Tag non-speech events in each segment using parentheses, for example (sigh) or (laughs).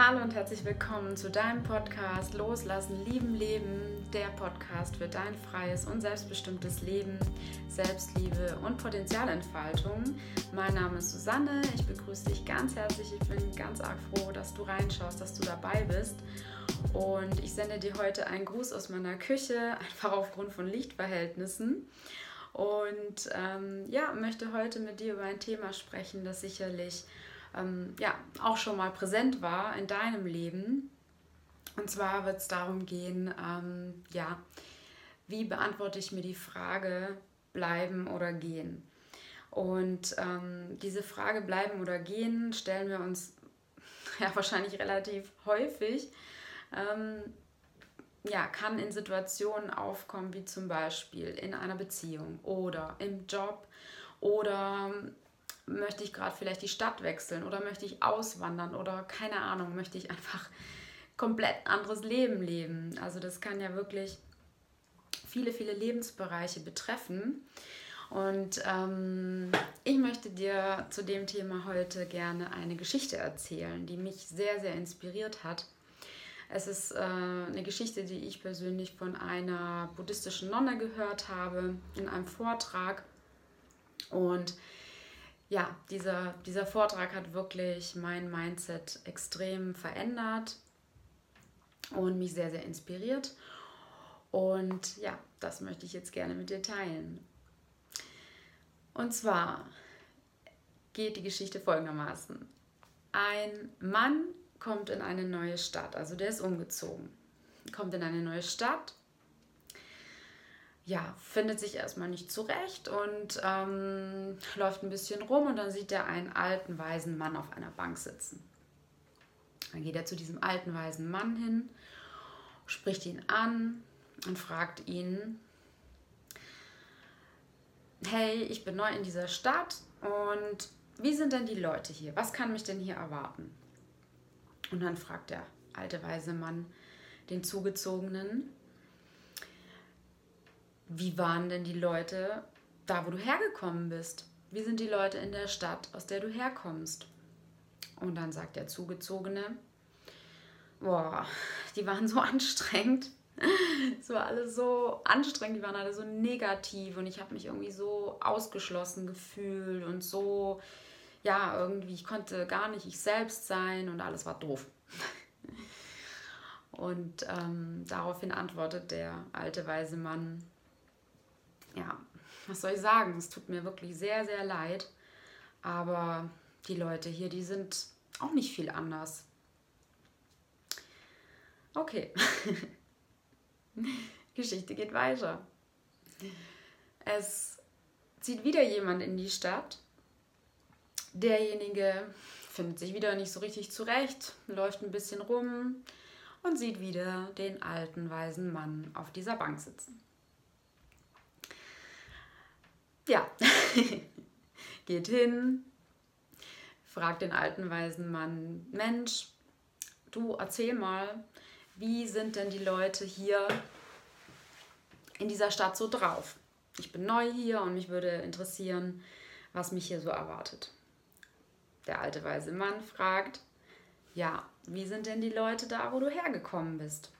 Hallo und herzlich willkommen zu deinem Podcast Loslassen, Lieben, Leben. Der Podcast für dein freies und selbstbestimmtes Leben, Selbstliebe und Potenzialentfaltung. Mein Name ist Susanne. Ich begrüße dich ganz herzlich. Ich bin ganz arg froh, dass du reinschaust, dass du dabei bist. Und ich sende dir heute einen Gruß aus meiner Küche, (laughs) einfach aufgrund von Lichtverhältnissen. Und ähm, ja, möchte heute mit dir über ein Thema sprechen, das sicherlich ähm, ja, auch schon mal präsent war in deinem Leben. Und zwar wird es darum gehen, ähm, ja, wie beantworte ich mir die Frage, bleiben oder gehen? Und ähm, diese Frage, bleiben oder gehen, stellen wir uns (laughs) ja wahrscheinlich relativ häufig. Ähm, ja, kann in Situationen aufkommen, wie zum Beispiel in einer Beziehung oder im Job oder möchte ich gerade vielleicht die Stadt wechseln oder möchte ich auswandern oder keine Ahnung, möchte ich einfach (laughs) komplett anderes Leben leben. Also das kann ja wirklich viele, viele Lebensbereiche betreffen. Und ähm, ich möchte dir zu dem Thema heute gerne eine Geschichte erzählen, die mich sehr, sehr inspiriert hat. Es ist äh, eine Geschichte, die ich persönlich von einer buddhistischen Nonne gehört habe in einem Vortrag. Und ja, dieser, dieser Vortrag hat wirklich mein Mindset extrem verändert und mich sehr, sehr inspiriert. Und ja, das möchte ich jetzt gerne mit dir teilen. Und zwar geht die Geschichte folgendermaßen. Ein Mann kommt in eine neue Stadt, also der ist umgezogen, kommt in eine neue Stadt ja, findet sich erstmal nicht zurecht und ähm, läuft ein bisschen rum und dann sieht er einen alten, weisen Mann auf einer Bank sitzen. Dann geht er zu diesem alten, weisen Mann hin, spricht ihn an und fragt ihn, hey, ich bin neu in dieser Stadt und wie sind denn die Leute hier? Was kann mich denn hier erwarten? Und dann fragt der alte, weise Mann den Zugezogenen, wie waren denn die Leute da, wo du hergekommen bist? Wie sind die Leute in der Stadt, aus der du herkommst? Und dann sagt der Zugezogene, boah, die waren so (laughs) anstrengend. Es war alles so anstrengend, die waren alle so negativ und ich habe mich irgendwie so ausgeschlossen gefühlt und so, ja, irgendwie, ich konnte gar nicht ich selbst sein und alles war doof. (laughs) Und ähm, daraufhin antwortet der alte weise Mann, ja, was soll ich sagen? Es tut mir wirklich sehr, sehr leid. Aber die Leute hier, die sind auch nicht viel anders. Okay. (laughs) Geschichte geht weiter. Es zieht wieder jemand in die Stadt. Derjenige findet sich wieder nicht so richtig zurecht, läuft ein bisschen rum und sieht wieder den alten, weisen Mann auf dieser Bank sitzen. Ja, (laughs) geht hin, fragt den alten weisen Mann, Mensch, du erzähl mal, wie sind denn die Leute hier in dieser Stadt so drauf? Ich bin neu hier und mich würde interessieren, was mich hier so erwartet. Der alte weise Mann fragt, ja, wie sind denn die Leute da, wo du hergekommen bist?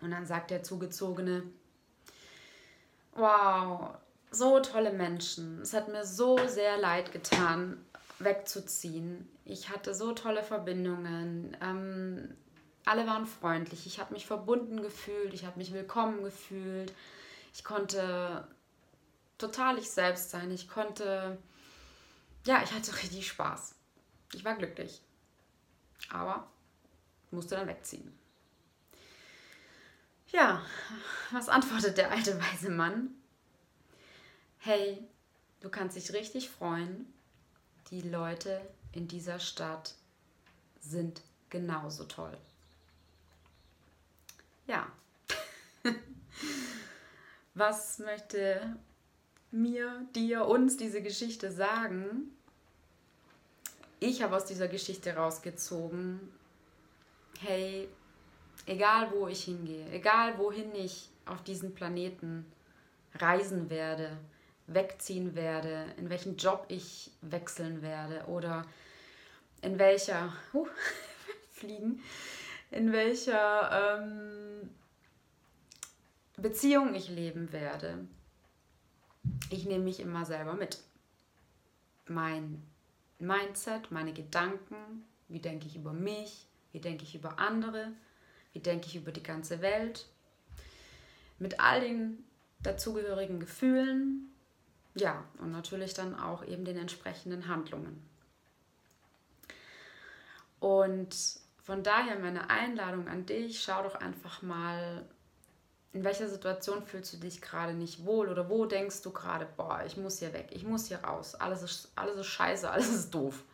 Und dann sagt der Zugezogene, wow, so tolle Menschen. Es hat mir so sehr leid getan, wegzuziehen. Ich hatte so tolle Verbindungen. Ähm, alle waren freundlich. Ich habe mich verbunden gefühlt. Ich habe mich willkommen gefühlt. Ich konnte total ich selbst sein. Ich konnte, ja, ich hatte richtig Spaß. Ich war glücklich. Aber musste dann wegziehen. Ja, was antwortet der alte weise Mann? Hey, du kannst dich richtig freuen, die Leute in dieser Stadt sind genauso toll. Ja. (laughs) Was möchte mir, dir, uns diese Geschichte sagen? Ich habe aus dieser Geschichte rausgezogen, hey, egal wo ich hingehe, egal wohin ich auf diesen Planeten reisen werde, wegziehen werde, in welchen Job ich wechseln werde oder in welcher, uh, (laughs) fliegen, in welcher ähm, Beziehung ich leben werde. Ich nehme mich immer selber mit. Mein Mindset, meine Gedanken, wie denke ich über mich, wie denke ich über andere, wie denke ich über die ganze Welt, mit all den dazugehörigen Gefühlen, ja, und natürlich dann auch eben den entsprechenden Handlungen. Und von daher meine Einladung an dich, schau doch einfach mal, in welcher Situation fühlst du dich gerade nicht wohl oder wo denkst du gerade, boah, ich muss hier weg, ich muss hier raus, alles ist, alles ist scheiße, (laughs) alles ist doof.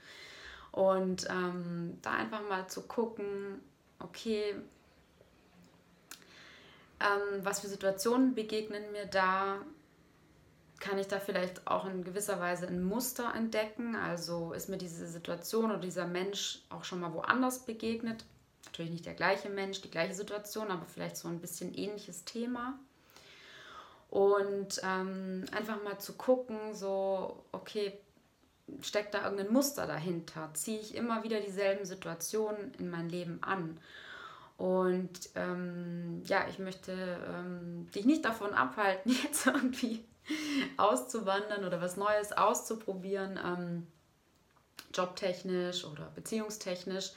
Und ähm, da einfach mal zu gucken, okay, ähm, was für Situationen begegnen mir da, kann ich da vielleicht auch in gewisser Weise ein Muster entdecken. Also ist mir diese Situation oder dieser Mensch auch schon mal woanders begegnet. Natürlich nicht der gleiche Mensch, die gleiche Situation, aber vielleicht so ein bisschen ähnliches Thema. Und ähm, einfach mal zu gucken, so, okay, steckt da irgendein Muster dahinter? Ziehe ich immer wieder dieselben Situationen in mein Leben an? Und ähm, ja, ich möchte ähm, dich nicht davon abhalten, (laughs) jetzt irgendwie (laughs) auszuwandern oder was Neues auszuprobieren, ähm, jobtechnisch oder beziehungstechnisch.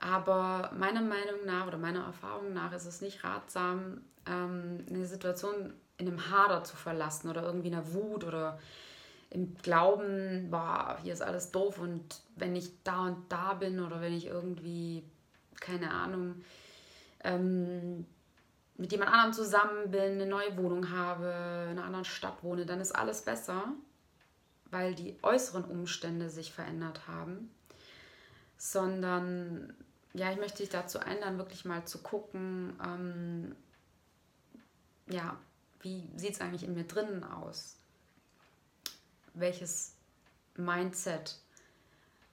Aber meiner Meinung nach oder meiner Erfahrung nach ist es nicht ratsam, ähm, eine Situation in einem Hader zu verlassen oder irgendwie in einer Wut oder im Glauben, boah, hier ist alles doof und wenn ich da und da bin oder wenn ich irgendwie, keine Ahnung, ähm, mit jemand anderem zusammen bin, eine neue Wohnung habe, in einer anderen Stadt wohne, dann ist alles besser, weil die äußeren Umstände sich verändert haben. Sondern, ja, ich möchte dich dazu einladen, wirklich mal zu gucken, ähm, ja, wie sieht es eigentlich in mir drinnen aus? Welches Mindset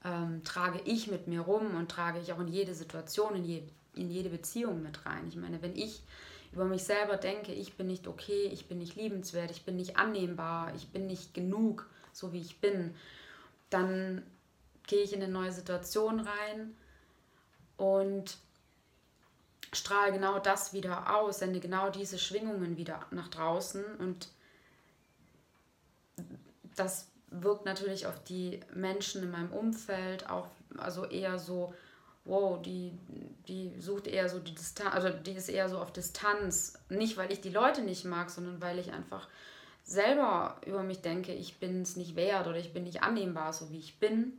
ähm, trage ich mit mir rum und trage ich auch in jede Situation, in, je, in jede Beziehung mit rein? Ich meine, wenn ich über mich selber denke, ich bin nicht okay, ich bin nicht liebenswert, ich bin nicht annehmbar, ich bin nicht genug, so wie ich bin, dann gehe ich in eine neue Situation rein und strahle genau das wieder aus, sende genau diese Schwingungen wieder nach draußen und das wirkt natürlich auf die Menschen in meinem Umfeld auch also eher so wow, die, die sucht eher so die Distanz, also die ist eher so auf Distanz. Nicht, weil ich die Leute nicht mag, sondern weil ich einfach selber über mich denke, ich bin es nicht wert oder ich bin nicht annehmbar, so wie ich bin.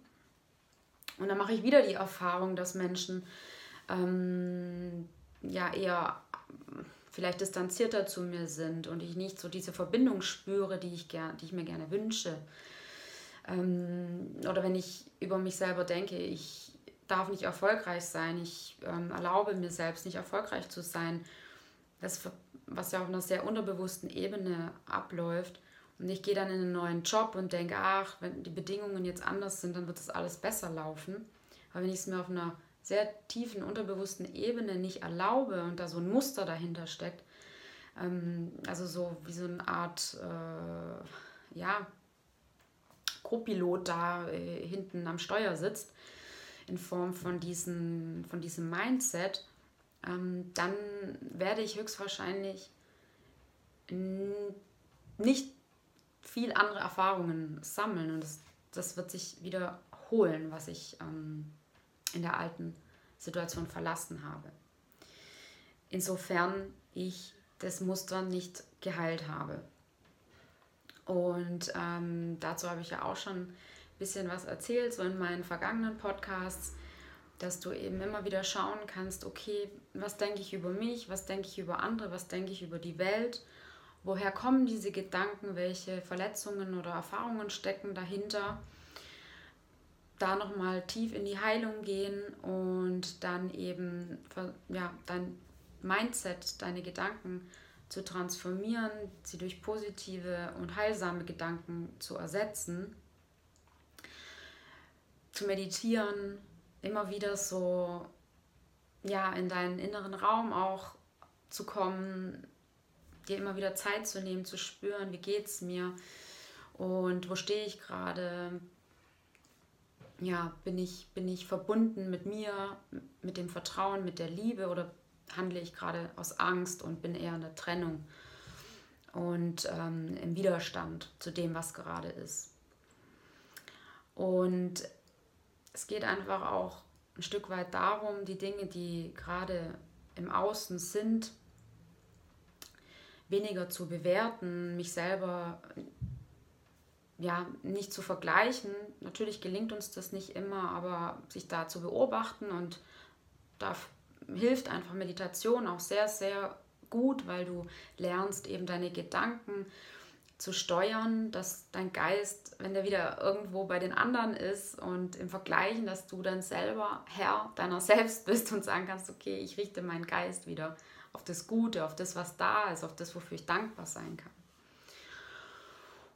Und dann mache ich wieder die Erfahrung, dass Menschen ähm, ja eher vielleicht distanzierter zu mir sind und ich nicht so diese Verbindung spüre, die ich, gern, die ich mir gerne wünsche. Ähm, oder wenn ich über mich selber denke, ich darf nicht erfolgreich sein, ich ähm, erlaube mir selbst nicht erfolgreich zu sein, das, was ja auf einer sehr unterbewussten Ebene abläuft. Und ich gehe dann in einen neuen Job und denke, ach, wenn die Bedingungen jetzt anders sind, dann wird das alles besser laufen. Aber wenn ich es mir auf einer sehr tiefen, unterbewussten Ebene nicht erlaube und da so ein Muster dahinter steckt, ähm, also so wie so eine Art, äh, ja, Co-Pilot da äh, hinten am Steuer sitzt, in Form von, diesen, von diesem Mindset, ähm, dann werde ich höchstwahrscheinlich nicht viel andere Erfahrungen sammeln und das, das wird sich wiederholen, was ich ähm, in der alten Situation verlassen habe. Insofern ich das Muster nicht geheilt habe. Und ähm, dazu habe ich ja auch schon bisschen was erzählt, so in meinen vergangenen Podcasts, dass du eben immer wieder schauen kannst, okay, was denke ich über mich, was denke ich über andere, was denke ich über die Welt, woher kommen diese Gedanken, welche Verletzungen oder Erfahrungen stecken dahinter. Da nochmal tief in die Heilung gehen und dann eben ja, dein Mindset, deine Gedanken zu transformieren, sie durch positive und heilsame Gedanken zu ersetzen zu meditieren, immer wieder so ja in deinen inneren Raum auch zu kommen, dir immer wieder Zeit zu nehmen, zu spüren, wie geht es mir und wo stehe ich gerade, ja, bin ich, bin ich verbunden mit mir, mit dem Vertrauen, mit der Liebe oder handle ich gerade aus Angst und bin eher in der Trennung und ähm, im Widerstand zu dem, was gerade ist. Und es geht einfach auch ein Stück weit darum, die Dinge, die gerade im Außen sind, weniger zu bewerten, mich selber ja nicht zu vergleichen. Natürlich gelingt uns das nicht immer, aber sich da zu beobachten und da hilft einfach Meditation auch sehr, sehr gut, weil du lernst eben deine Gedanken zu steuern, dass dein Geist, wenn der wieder irgendwo bei den anderen ist und im Vergleichen, dass du dann selber Herr deiner (laughs) selbst bist und sagen kannst, okay, ich richte meinen Geist wieder auf das Gute, auf das, was da ist, auf das, wofür ich dankbar sein kann.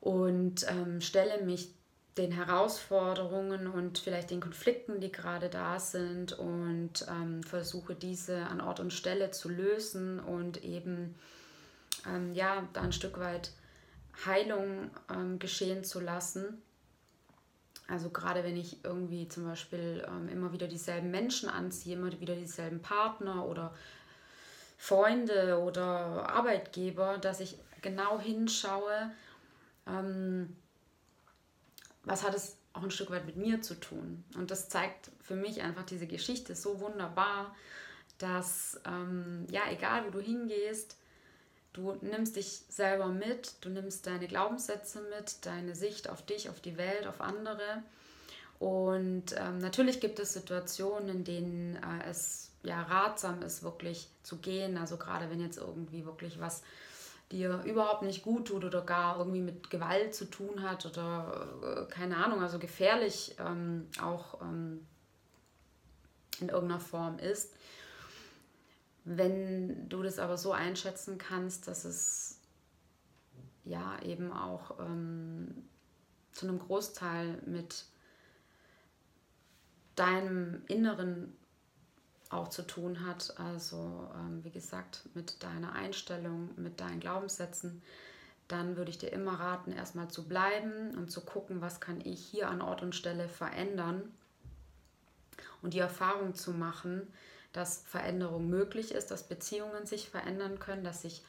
Und ähm, stelle mich den Herausforderungen und vielleicht den Konflikten, die gerade da sind und ähm, versuche diese an Ort und Stelle zu lösen und eben ähm, ja, da ein Stück weit Heilung ähm, geschehen zu lassen. Also gerade wenn ich irgendwie zum Beispiel ähm, immer wieder dieselben Menschen anziehe, immer wieder dieselben Partner oder Freunde oder Arbeitgeber, dass ich genau hinschaue, ähm, was hat es auch ein Stück weit mit mir zu tun. Und das zeigt für mich einfach diese Geschichte so wunderbar, dass ähm, ja, egal wo du hingehst, du nimmst dich selber mit, du nimmst deine Glaubenssätze mit, deine Sicht auf dich, auf die Welt, auf andere. Und ähm, natürlich gibt es Situationen, in denen äh, es ja ratsam ist, wirklich zu gehen. Also gerade wenn jetzt irgendwie wirklich was dir überhaupt nicht gut tut oder gar irgendwie mit Gewalt zu tun hat oder äh, keine Ahnung, also gefährlich ähm, auch ähm, in irgendeiner Form ist. Wenn du das aber so einschätzen kannst, dass es ja eben auch ähm, zu einem Großteil mit deinem inneren auch zu tun hat. Also ähm, wie gesagt, mit deiner Einstellung, mit deinen Glaubenssätzen, dann würde ich dir immer raten, erstmal zu bleiben und zu gucken, was kann ich hier an Ort und Stelle verändern und die Erfahrung zu machen, dass Veränderung möglich ist, dass Beziehungen sich verändern können, dass sich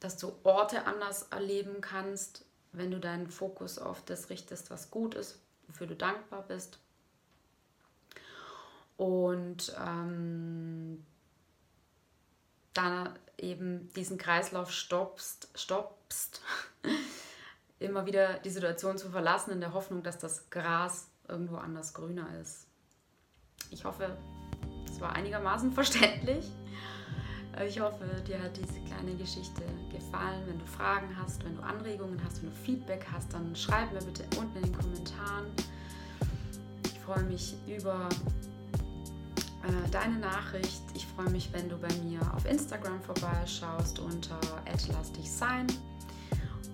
dass du Orte anders erleben kannst, wenn du deinen Fokus auf das richtest, was gut ist, wofür du dankbar bist und ähm, dann eben diesen Kreislauf stoppst, stoppst, (laughs) immer wieder die Situation zu verlassen, in der Hoffnung, dass das Gras irgendwo anders grüner ist. Ich hoffe, war einigermaßen (laughs) verständlich. Ich hoffe, dir hat diese kleine Geschichte gefallen. Wenn du Fragen hast, wenn du Anregungen hast, wenn du Feedback hast, dann schreib mir bitte unten in den Kommentaren. Ich freue mich über äh, deine Nachricht. Ich freue mich, wenn du bei mir auf Instagram vorbeischaust unter @lassdichsein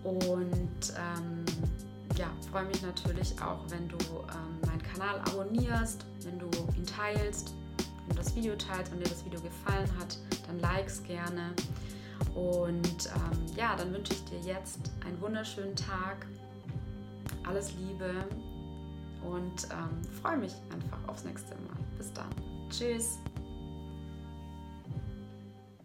und ähm, ja, freue mich natürlich auch, wenn du ähm, meinen Kanal abonnierst, wenn du ihn teilst, wenn du das Video teilst, wenn dir das Video gefallen hat, dann likes gerne. Und ähm, ja, dann wünsche ich dir jetzt einen wunderschönen Tag. Alles Liebe und ähm, freue mich einfach aufs nächste Mal. Bis dann. Tschüss.